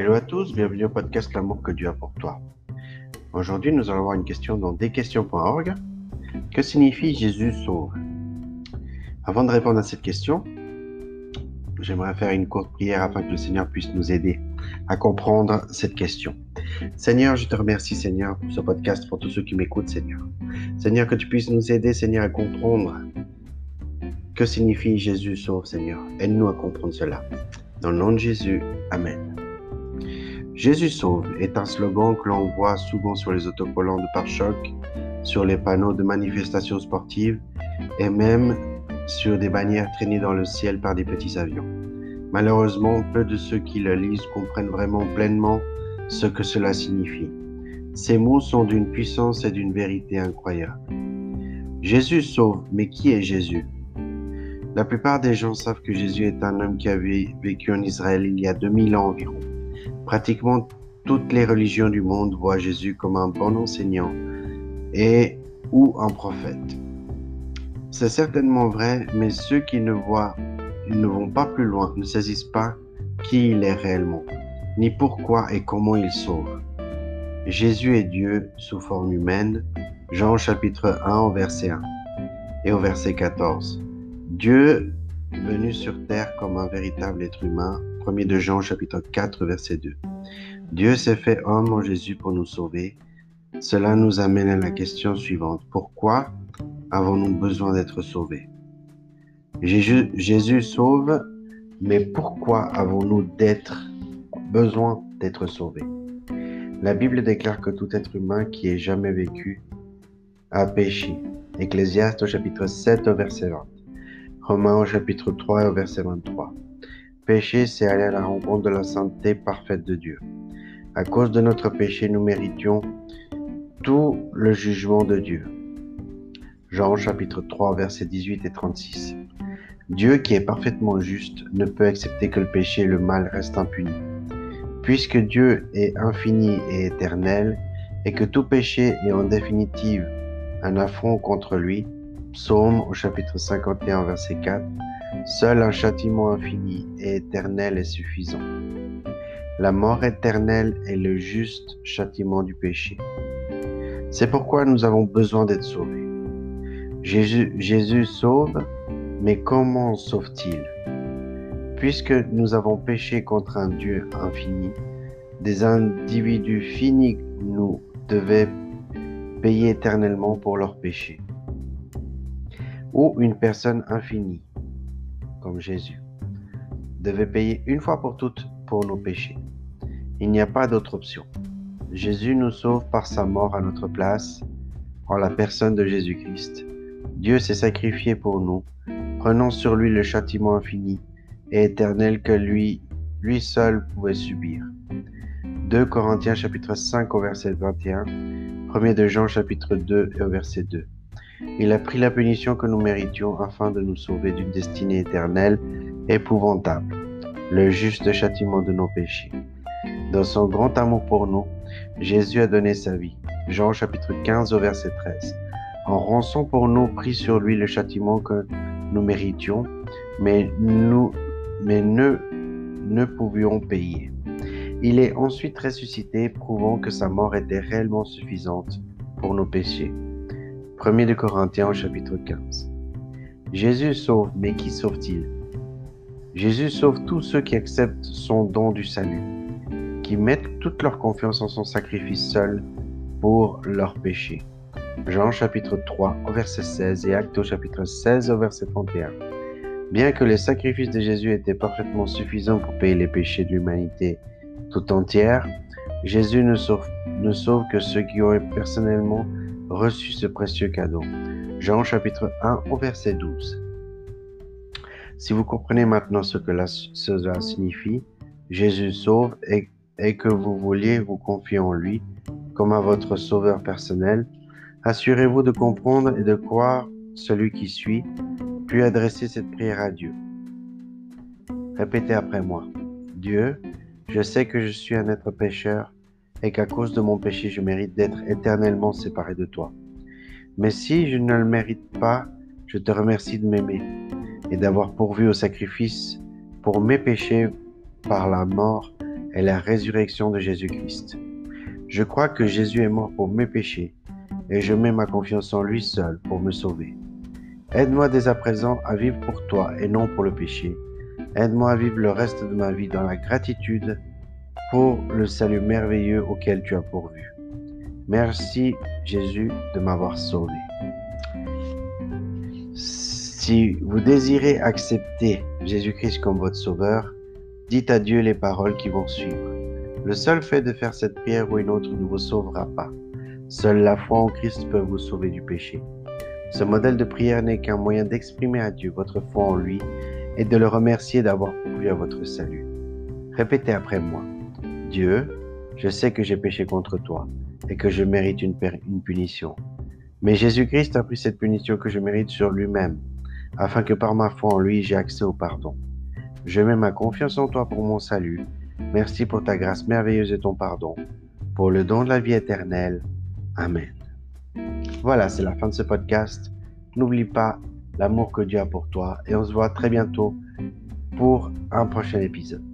Hello à tous, bienvenue au podcast L'amour que Dieu a pour toi. Aujourd'hui, nous allons avoir une question dans desquestions.org. Que signifie Jésus sauve? Avant de répondre à cette question, j'aimerais faire une courte prière afin que le Seigneur puisse nous aider à comprendre cette question. Seigneur, je te remercie, Seigneur, pour ce podcast, pour tous ceux qui m'écoutent, Seigneur. Seigneur, que tu puisses nous aider, Seigneur, à comprendre que signifie Jésus sauve, Seigneur. Aide-nous à comprendre cela. Dans le nom de Jésus, Amen. Jésus sauve est un slogan que l'on voit souvent sur les autocollants de pare-choc, sur les panneaux de manifestations sportives et même sur des bannières traînées dans le ciel par des petits avions. Malheureusement, peu de ceux qui le lisent comprennent vraiment pleinement ce que cela signifie. Ces mots sont d'une puissance et d'une vérité incroyables. Jésus sauve, mais qui est Jésus? La plupart des gens savent que Jésus est un homme qui avait vécu en Israël il y a 2000 ans environ. Pratiquement toutes les religions du monde voient Jésus comme un bon enseignant et ou un prophète. C'est certainement vrai, mais ceux qui ne voient, ne vont pas plus loin, ne saisissent pas qui il est réellement, ni pourquoi et comment il sauve. Jésus est Dieu sous forme humaine, Jean chapitre 1 au verset 1 et au verset 14. Dieu venu sur terre comme un véritable être humain, 1 de Jean chapitre 4 verset 2. Dieu s'est fait homme en Jésus pour nous sauver. Cela nous amène à la question suivante. Pourquoi avons-nous besoin d'être sauvés? Jésus, sauve, mais pourquoi avons-nous besoin d'être sauvés? La Bible déclare que tout être humain qui ait jamais vécu a péché. Ecclésiaste au chapitre 7 au verset 20. Romains au chapitre 3 au verset 23. Péché, c'est aller à la rencontre de la sainteté parfaite de Dieu. À cause de notre péché, nous méritions tout le jugement de Dieu. Jean chapitre 3 versets 18 et 36. Dieu qui est parfaitement juste ne peut accepter que le péché et le mal restent impunis. Puisque Dieu est infini et éternel et que tout péché est en définitive un affront contre lui, Psaume au chapitre 51 verset 4, Seul un châtiment infini et éternel est suffisant. La mort éternelle est le juste châtiment du péché. C'est pourquoi nous avons besoin d'être sauvés. Jésus, sauve, mais comment sauve-t-il? Puisque nous avons péché contre un Dieu infini, des individus finis nous devaient payer éternellement pour leurs péchés. Ou une personne infinie comme Jésus, devait payer une fois pour toutes pour nos péchés. Il n'y a pas d'autre option. Jésus nous sauve par sa mort à notre place, en la personne de Jésus-Christ. Dieu s'est sacrifié pour nous, prenant sur lui le châtiment infini et éternel que lui, lui seul pouvait subir. 2 Corinthiens chapitre 5 au verset 21, 1 de Jean chapitre 2 et au verset 2. Il a pris la punition que nous méritions afin de nous sauver d'une destinée éternelle épouvantable, le juste châtiment de nos péchés. Dans son grand amour pour nous, Jésus a donné sa vie. Jean chapitre 15 au verset 13. En rançon pour nous, pris sur lui le châtiment que nous méritions, mais nous mais ne pouvions payer. Il est ensuite ressuscité, prouvant que sa mort était réellement suffisante pour nos péchés. 1 de Corinthiens chapitre 15. Jésus sauve, mais qui sauve-t-il? Jésus sauve tous ceux qui acceptent son don du salut, qui mettent toute leur confiance en son sacrifice seul pour leurs péchés. Jean chapitre 3 au verset 16 et Actes au chapitre 16 au verset 31. Bien que les sacrifices de Jésus étaient parfaitement suffisants pour payer les péchés de l'humanité tout entière, Jésus ne sauve, ne sauve que ceux qui ont personnellement reçu ce précieux cadeau. Jean chapitre 1 au verset 12. Si vous comprenez maintenant ce que cela signifie, Jésus sauve et, et que vous vouliez vous confier en lui comme à votre sauveur personnel, assurez-vous de comprendre et de croire celui qui suit, puis adresser cette prière à Dieu. Répétez après moi. Dieu, je sais que je suis un être pécheur et qu'à cause de mon péché, je mérite d'être éternellement séparé de toi. Mais si je ne le mérite pas, je te remercie de m'aimer et d'avoir pourvu au sacrifice pour mes péchés par la mort et la résurrection de Jésus-Christ. Je crois que Jésus est mort pour mes péchés et je mets ma confiance en lui seul pour me sauver. Aide-moi dès à présent à vivre pour toi et non pour le péché. Aide-moi à vivre le reste de ma vie dans la gratitude pour le salut merveilleux auquel tu as pourvu. Merci Jésus de m'avoir sauvé. Si vous désirez accepter Jésus-Christ comme votre sauveur, dites à Dieu les paroles qui vont suivre. Le seul fait de faire cette prière ou une autre ne vous sauvera pas. Seule la foi en Christ peut vous sauver du péché. Ce modèle de prière n'est qu'un moyen d'exprimer à Dieu votre foi en lui et de le remercier d'avoir pourvu à votre salut. Répétez après moi. Dieu, je sais que j'ai péché contre toi et que je mérite une, punition. Mais Jésus-Christ a pris cette punition que je mérite sur lui-même, afin que par ma foi en lui j'ai accès au pardon. Je mets ma confiance en toi pour mon salut. Merci pour ta grâce merveilleuse et ton pardon, pour le don de la vie éternelle. Amen. Voilà, c'est la fin de ce podcast. N'oublie pas l'amour que Dieu a pour toi et on se voit très bientôt pour un prochain épisode.